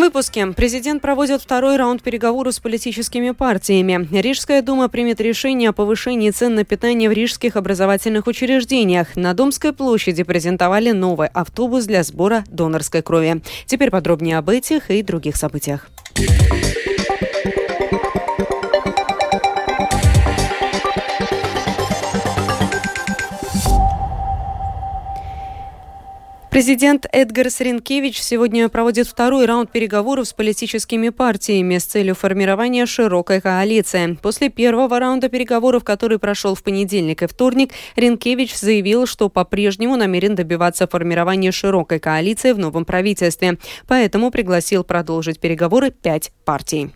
этом выпуске президент проводит второй раунд переговоров с политическими партиями. Рижская дума примет решение о повышении цен на питание в рижских образовательных учреждениях. На Домской площади презентовали новый автобус для сбора донорской крови. Теперь подробнее об этих и других событиях. Президент Эдгарс Ренкевич сегодня проводит второй раунд переговоров с политическими партиями с целью формирования широкой коалиции. После первого раунда переговоров, который прошел в понедельник и вторник, Ренкевич заявил, что по-прежнему намерен добиваться формирования широкой коалиции в новом правительстве. Поэтому пригласил продолжить переговоры пять партий.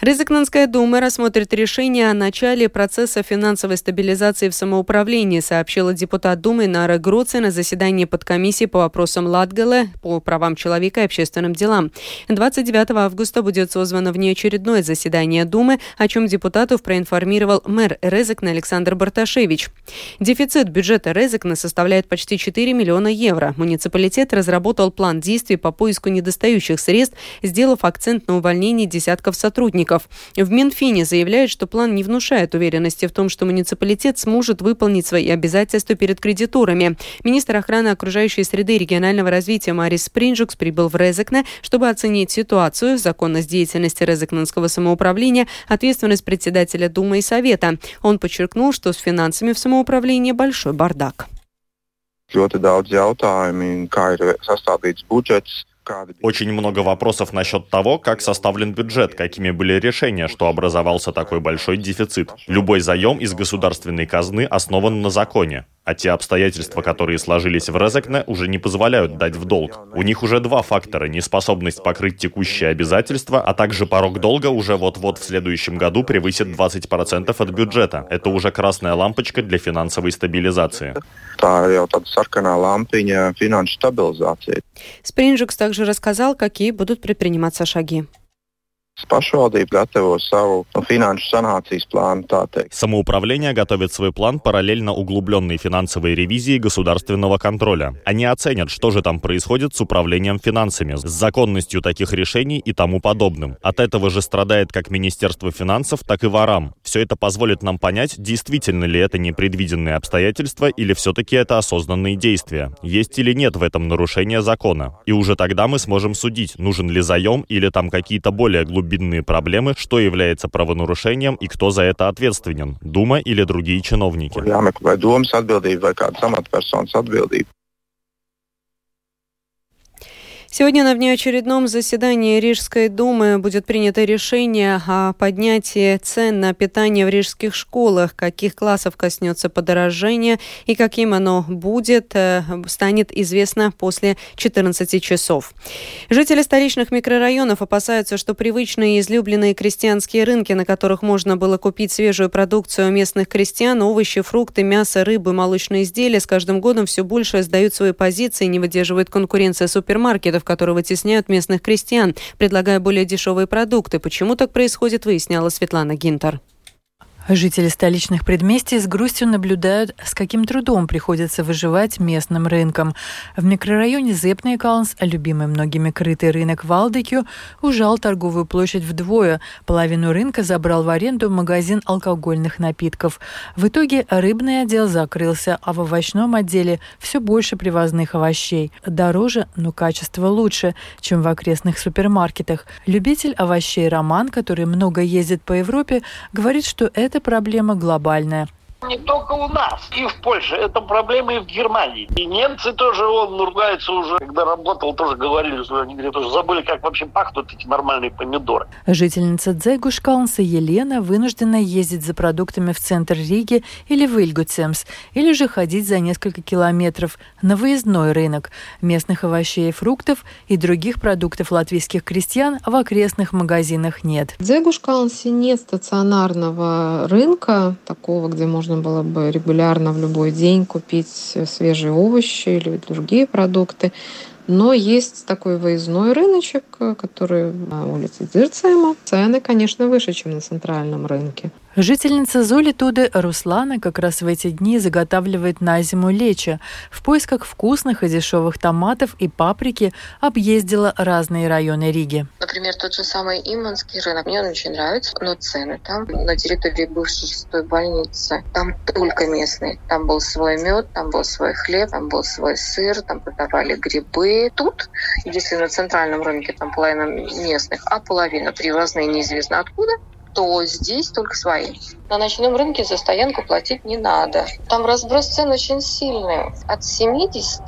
Рызыкнанская дума рассмотрит решение о начале процесса финансовой стабилизации в самоуправлении, сообщила депутат Думы Нара Груци на заседании подкомиссии по вопросам Латгала по правам человека и общественным делам. 29 августа будет созвано внеочередное заседание Думы, о чем депутатов проинформировал мэр Резекна Александр Барташевич. Дефицит бюджета Резекна составляет почти 4 миллиона евро. Муниципалитет разработал план действий по поиску недостающих средств, сделав акцент на увольнении десятков сотрудников. В Минфине заявляют, что план не внушает уверенности в том, что муниципалитет сможет выполнить свои обязательства перед кредиторами. Министр охраны окружающей среды и регионального развития Марис Спринджукс прибыл в Резекне, чтобы оценить ситуацию, законность деятельности Резекненского самоуправления, ответственность председателя Думы и Совета. Он подчеркнул, что с финансами в самоуправлении большой бардак. Ļoti daudz jautājumu, kā ir sastādīts очень много вопросов насчет того, как составлен бюджет, какими были решения, что образовался такой большой дефицит. Любой заем из государственной казны основан на законе. А те обстоятельства, которые сложились в Резекне, уже не позволяют дать в долг. У них уже два фактора – неспособность покрыть текущие обязательства, а также порог долга уже вот-вот в следующем году превысит 20% от бюджета. Это уже красная лампочка для финансовой стабилизации. Спринджикс также рассказал, какие будут предприниматься шаги. Pašvaldība gatavo savu nu, finanšu sanācijas Самоуправление готовит свой план параллельно углубленной финансовой ревизии государственного контроля. Они оценят, что же там происходит с управлением финансами, с законностью таких решений и тому подобным. От этого же страдает как Министерство финансов, так и ворам. Все это позволит нам понять, действительно ли это непредвиденные обстоятельства или все-таки это осознанные действия. Есть или нет в этом нарушение закона. И уже тогда мы сможем судить, нужен ли заем или там какие-то более глубокие глубинные проблемы, что является правонарушением и кто за это ответственен – Дума или другие чиновники. Сегодня на внеочередном заседании Рижской думы будет принято решение о поднятии цен на питание в рижских школах, каких классов коснется подорожание и каким оно будет, э, станет известно после 14 часов. Жители столичных микрорайонов опасаются, что привычные и излюбленные крестьянские рынки, на которых можно было купить свежую продукцию местных крестьян, овощи, фрукты, мясо, рыбы, молочные изделия, с каждым годом все больше сдают свои позиции и не выдерживают конкуренции супермаркетов брендов, которые вытесняют местных крестьян, предлагая более дешевые продукты. Почему так происходит, выясняла Светлана Гинтер. Жители столичных предместий с грустью наблюдают, с каким трудом приходится выживать местным рынкам. В микрорайоне Зепнейкалнс, любимый многими крытый рынок Валдекю, ужал торговую площадь вдвое. Половину рынка забрал в аренду магазин алкогольных напитков. В итоге рыбный отдел закрылся, а в овощном отделе все больше привозных овощей. Дороже, но качество лучше, чем в окрестных супермаркетах. Любитель овощей Роман, который много ездит по Европе, говорит, что это эта проблема глобальная. Не только у нас, и в Польше. Это проблема и в Германии. И немцы тоже, он ругается уже, когда работал, тоже говорили, что они говорят, уже забыли, как вообще пахнут эти нормальные помидоры. Жительница Дзегушкалнса Елена вынуждена ездить за продуктами в центр Риги или в Ильгуцемс, или же ходить за несколько километров на выездной рынок местных овощей и фруктов и других продуктов латвийских крестьян в окрестных магазинах нет. В Дзегушкалнсе нет стационарного рынка, такого, где можно можно было бы регулярно в любой день купить свежие овощи или другие продукты. Но есть такой выездной рыночек, который на улице Дирцема. Цены, конечно, выше, чем на центральном рынке. Жительница Золитуды Руслана как раз в эти дни заготавливает на зиму лечо. В поисках вкусных и дешевых томатов и паприки объездила разные районы Риги. Например, тот же самый Иманский рынок. Мне он очень нравится, но цены там на территории бывшей шестой больницы. Там только местные. Там был свой мед, там был свой хлеб, там был свой сыр, там продавали грибы. Тут, если на центральном рынке там половина местных, а половина привозные неизвестно откуда, то здесь только свои. На ночном рынке за стоянку платить не надо. Там разброс цен очень сильный. От 70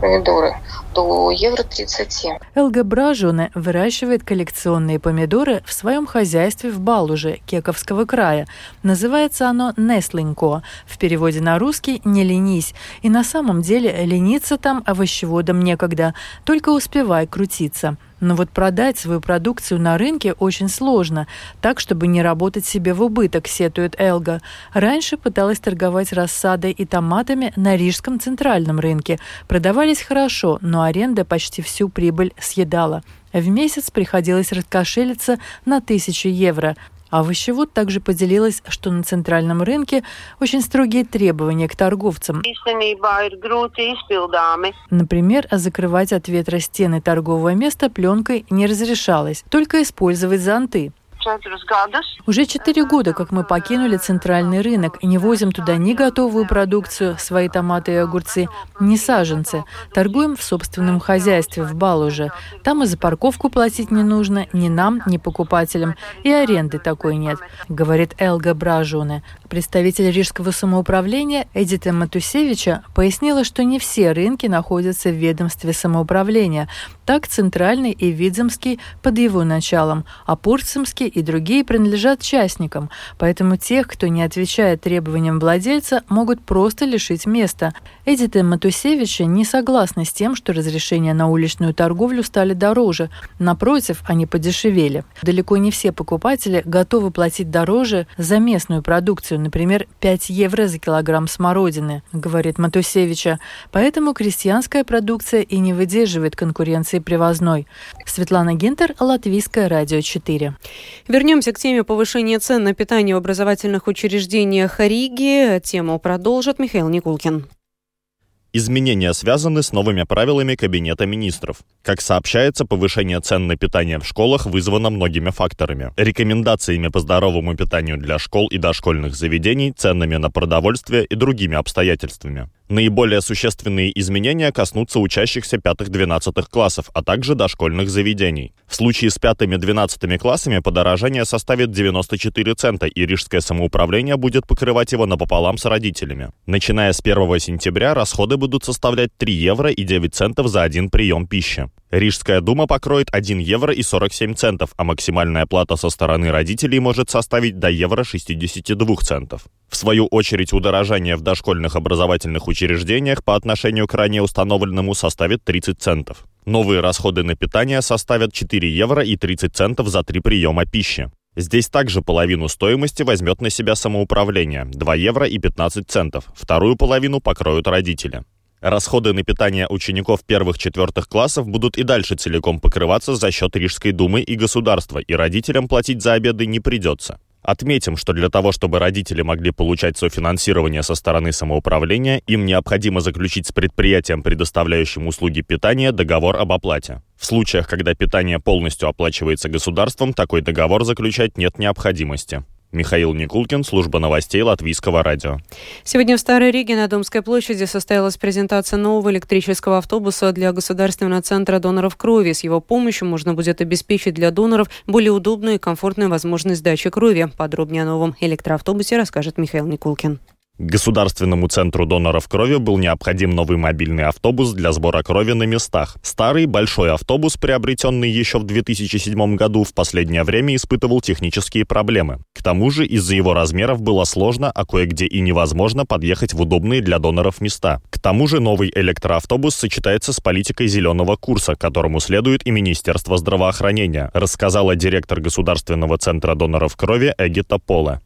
помидоры до евро 30. Элга Бражуне выращивает коллекционные помидоры в своем хозяйстве в Балуже, Кековского края. Называется оно Неслинко. В переводе на русский «не ленись». И на самом деле лениться там овощеводом некогда, только успевай крутиться. Но вот продать свою продукцию на рынке очень сложно, так, чтобы не работать себе в убыток, сетует Элга. Раньше пыталась торговать рассадой и томатами на Рижском центральном рынке. Продавались хорошо, но аренда почти всю прибыль съедала. В месяц приходилось раскошелиться на тысячу евро. А овощевод также поделилась, что на центральном рынке очень строгие требования к торговцам. Например, закрывать от ветра стены торгового места пленкой не разрешалось, только использовать зонты. Уже четыре года, как мы покинули центральный рынок не возим туда ни готовую продукцию, свои томаты и огурцы, ни саженцы. Торгуем в собственном хозяйстве, в Балуже. Там и за парковку платить не нужно ни нам, ни покупателям. И аренды такой нет, говорит Элга Бражуне. Представитель Рижского самоуправления Эдита Матусевича пояснила, что не все рынки находятся в ведомстве самоуправления. Так Центральный и Видземский под его началом, а Пурцемский и другие принадлежат частникам. Поэтому тех, кто не отвечает требованиям владельца, могут просто лишить места. Эдита Матусевича не согласна с тем, что разрешения на уличную торговлю стали дороже. Напротив, они подешевели. Далеко не все покупатели готовы платить дороже за местную продукцию, например, 5 евро за килограмм смородины, говорит Матусевича. Поэтому крестьянская продукция и не выдерживает конкуренции привозной. Светлана Гинтер, Латвийское радио 4. Вернемся к теме повышения цен на питание в образовательных учреждениях Риги. Тему продолжит Михаил Никулкин. Изменения связаны с новыми правилами Кабинета министров. Как сообщается, повышение цен на питание в школах вызвано многими факторами. Рекомендациями по здоровому питанию для школ и дошкольных заведений, ценами на продовольствие и другими обстоятельствами. Наиболее существенные изменения коснутся учащихся 5-12 классов, а также дошкольных заведений. В случае с 5-12 классами подорожание составит 94 цента, и Рижское самоуправление будет покрывать его напополам с родителями. Начиная с 1 сентября расходы будут составлять 3 евро и 9 центов за один прием пищи. Рижская дума покроет 1 евро и 47 центов, а максимальная плата со стороны родителей может составить до евро 62 центов. В свою очередь, удорожание в дошкольных образовательных учреждениях по отношению к ранее установленному составит 30 центов. Новые расходы на питание составят 4 евро и 30 центов за три приема пищи. Здесь также половину стоимости возьмет на себя самоуправление – 2 евро и 15 центов. Вторую половину покроют родители. Расходы на питание учеников первых-четвертых классов будут и дальше целиком покрываться за счет Рижской думы и государства, и родителям платить за обеды не придется. Отметим, что для того, чтобы родители могли получать софинансирование со стороны самоуправления, им необходимо заключить с предприятием, предоставляющим услуги питания, договор об оплате. В случаях, когда питание полностью оплачивается государством, такой договор заключать нет необходимости. Михаил Никулкин, служба новостей Латвийского радио. Сегодня в Старой Риге на Домской площади состоялась презентация нового электрического автобуса для Государственного центра доноров крови. С его помощью можно будет обеспечить для доноров более удобную и комфортную возможность сдачи крови. Подробнее о новом электроавтобусе расскажет Михаил Никулкин. Государственному центру доноров крови был необходим новый мобильный автобус для сбора крови на местах. Старый большой автобус, приобретенный еще в 2007 году, в последнее время испытывал технические проблемы. К тому же из-за его размеров было сложно, а кое-где и невозможно подъехать в удобные для доноров места. К тому же новый электроавтобус сочетается с политикой зеленого курса, которому следует и Министерство здравоохранения, рассказала директор Государственного центра доноров крови Эгита Пола.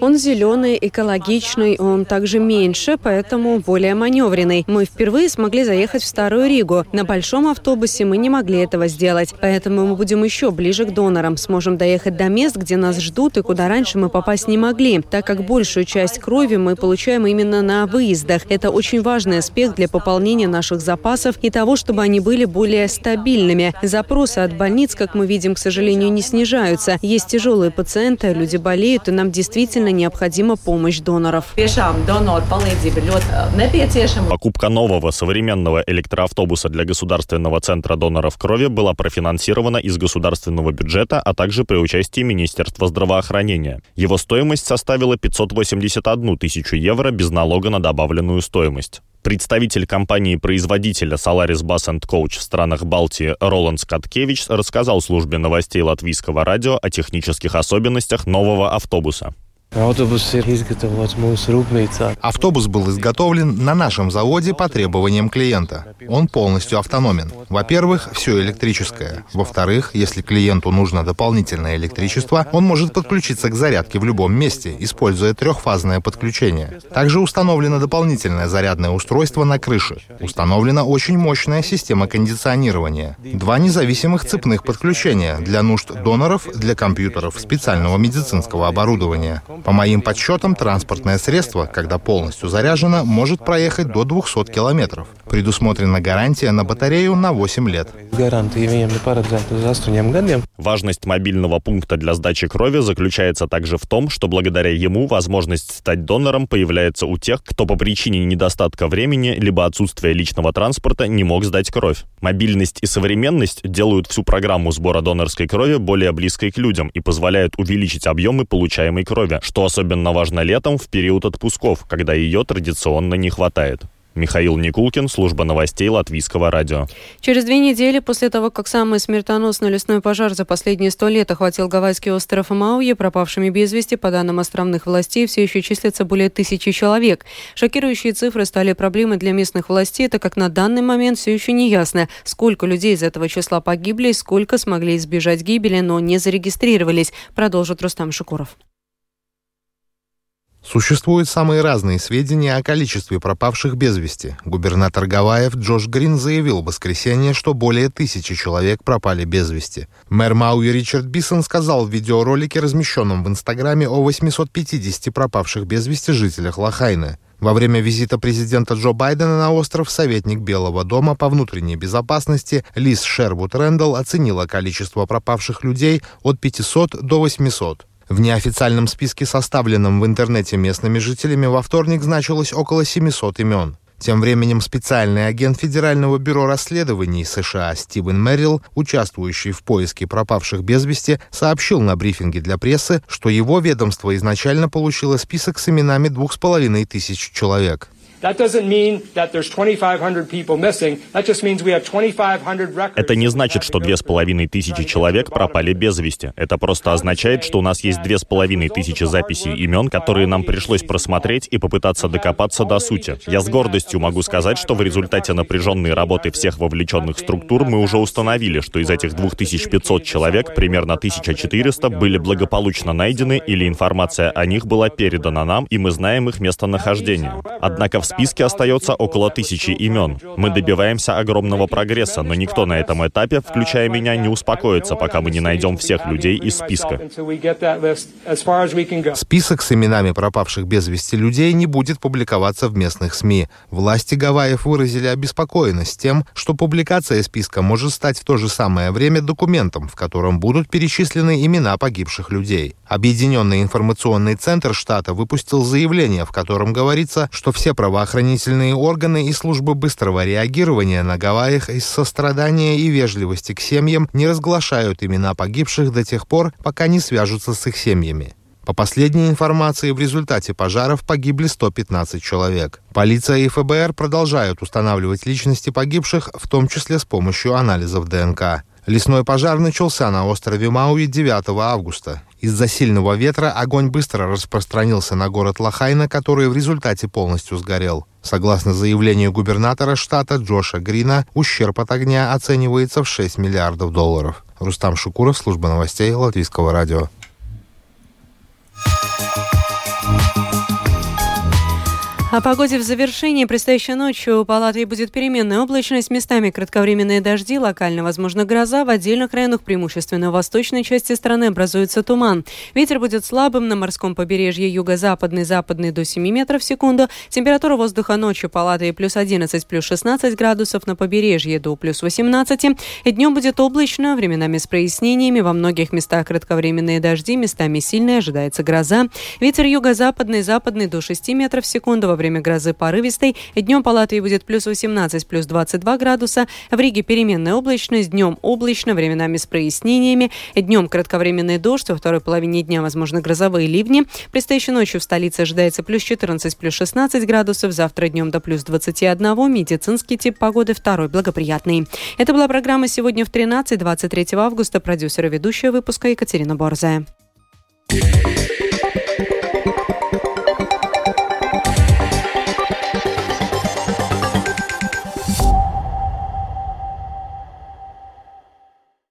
Он зеленый, экологичный, он также меньше, поэтому более маневренный. Мы впервые смогли заехать в Старую Ригу. На большом автобусе мы не могли этого сделать, поэтому мы будем еще ближе к донорам. Сможем доехать до мест, где нас ждут и куда раньше мы попасть не могли, так как большую часть крови мы получаем именно на выездах. Это очень важный аспект для пополнения наших запасов и того, чтобы они были более стабильными. Запросы от больниц, как мы видим, к сожалению, не снижаются. Есть тяжелые пациенты, люди болеют, и нам действительно необходима помощь доноров. Покупка нового современного электроавтобуса для Государственного центра доноров крови была профинансирована из государственного бюджета, а также при участии Министерства здравоохранения. Его стоимость составила 581 тысячу евро без налога на добавленную стоимость. Представитель компании-производителя Solaris Bus Coach в странах Балтии Роланд Скаткевич рассказал службе новостей латвийского радио о технических особенностях нового автобуса. Автобус был изготовлен на нашем заводе по требованиям клиента. Он полностью автономен. Во-первых, все электрическое. Во-вторых, если клиенту нужно дополнительное электричество, он может подключиться к зарядке в любом месте, используя трехфазное подключение. Также установлено дополнительное зарядное устройство на крыше. Установлена очень мощная система кондиционирования. Два независимых цепных подключения для нужд доноров, для компьютеров, специального медицинского оборудования. По моим подсчетам, транспортное средство, когда полностью заряжено, может проехать до 200 километров. Предусмотрена гарантия на батарею на 8 лет. Важность мобильного пункта для сдачи крови заключается также в том, что благодаря ему возможность стать донором появляется у тех, кто по причине недостатка времени либо отсутствия личного транспорта не мог сдать кровь. Мобильность и современность делают всю программу сбора донорской крови более близкой к людям и позволяют увеличить объемы получаемой крови, что особенно важно летом в период отпусков, когда ее традиционно не хватает. Михаил Никулкин, служба новостей Латвийского радио. Через две недели после того, как самый смертоносный лесной пожар за последние сто лет охватил гавайский остров Мауи, пропавшими без вести, по данным островных властей, все еще числится более тысячи человек. Шокирующие цифры стали проблемой для местных властей, так как на данный момент все еще не ясно, сколько людей из этого числа погибли, сколько смогли избежать гибели, но не зарегистрировались, продолжит Рустам Шукуров. Существуют самые разные сведения о количестве пропавших без вести. Губернатор Гавайев Джош Грин заявил в воскресенье, что более тысячи человек пропали без вести. Мэр Мауи Ричард Бисон сказал в видеоролике, размещенном в Инстаграме, о 850 пропавших без вести жителях Лохайны. Во время визита президента Джо Байдена на остров советник Белого дома по внутренней безопасности Лиз Шервуд Рэндалл оценила количество пропавших людей от 500 до 800. В неофициальном списке, составленном в интернете местными жителями, во вторник значилось около 700 имен. Тем временем специальный агент Федерального бюро расследований США Стивен Мэрилл, участвующий в поиске пропавших без вести, сообщил на брифинге для прессы, что его ведомство изначально получило список с именами двух с половиной тысяч человек. Это не значит, что две с половиной тысячи человек пропали без вести. Это просто означает, что у нас есть две с половиной тысячи записей имен, которые нам пришлось просмотреть и попытаться докопаться до сути. Я с гордостью могу сказать, что в результате напряженной работы всех вовлеченных структур мы уже установили, что из этих 2500 человек примерно 1400 были благополучно найдены или информация о них была передана нам, и мы знаем их местонахождение. Однако в списке остается около тысячи имен. Мы добиваемся огромного прогресса, но никто на этом этапе, включая меня, не успокоится, пока мы не найдем всех людей из списка. Список с именами пропавших без вести людей не будет публиковаться в местных СМИ. Власти Гавайев выразили обеспокоенность тем, что публикация списка может стать в то же самое время документом, в котором будут перечислены имена погибших людей. Объединенный информационный центр штата выпустил заявление, в котором говорится, что все правоохранительные органы и службы быстрого реагирования на Гавайях из сострадания и вежливости к семьям не разглашают имена погибших до тех пор, пока не свяжутся с их семьями. По последней информации, в результате пожаров погибли 115 человек. Полиция и ФБР продолжают устанавливать личности погибших, в том числе с помощью анализов ДНК. Лесной пожар начался на острове Мауи 9 августа. Из-за сильного ветра огонь быстро распространился на город Лахайна, который в результате полностью сгорел. Согласно заявлению губернатора штата Джоша Грина, ущерб от огня оценивается в 6 миллиардов долларов. Рустам Шукуров, служба новостей Латвийского радио. О погоде в завершении. Предстоящей ночью по Латвии будет переменная облачность, местами кратковременные дожди, локально возможно гроза, в отдельных районах, преимущественно в восточной части страны, образуется туман. Ветер будет слабым, на морском побережье юго-западный, западный до 7 метров в секунду. Температура воздуха ночью по Латвии плюс 11, плюс 16 градусов, на побережье до плюс 18. И днем будет облачно, временами с прояснениями, во многих местах кратковременные дожди, местами сильные, ожидается гроза. Ветер юго-западный, западный до 6 метров в секунду, время грозы порывистой. Днем по Латвии будет плюс 18, плюс 22 градуса. В Риге переменная облачность, днем облачно, временами с прояснениями. Днем кратковременный дождь, во второй половине дня возможно грозовые ливни. Предстоящей ночью в столице ожидается плюс 14, плюс 16 градусов. Завтра днем до плюс 21. Медицинский тип погоды второй благоприятный. Это была программа «Сегодня в 13, 23 августа». Продюсер и ведущая выпуска Екатерина Борзая.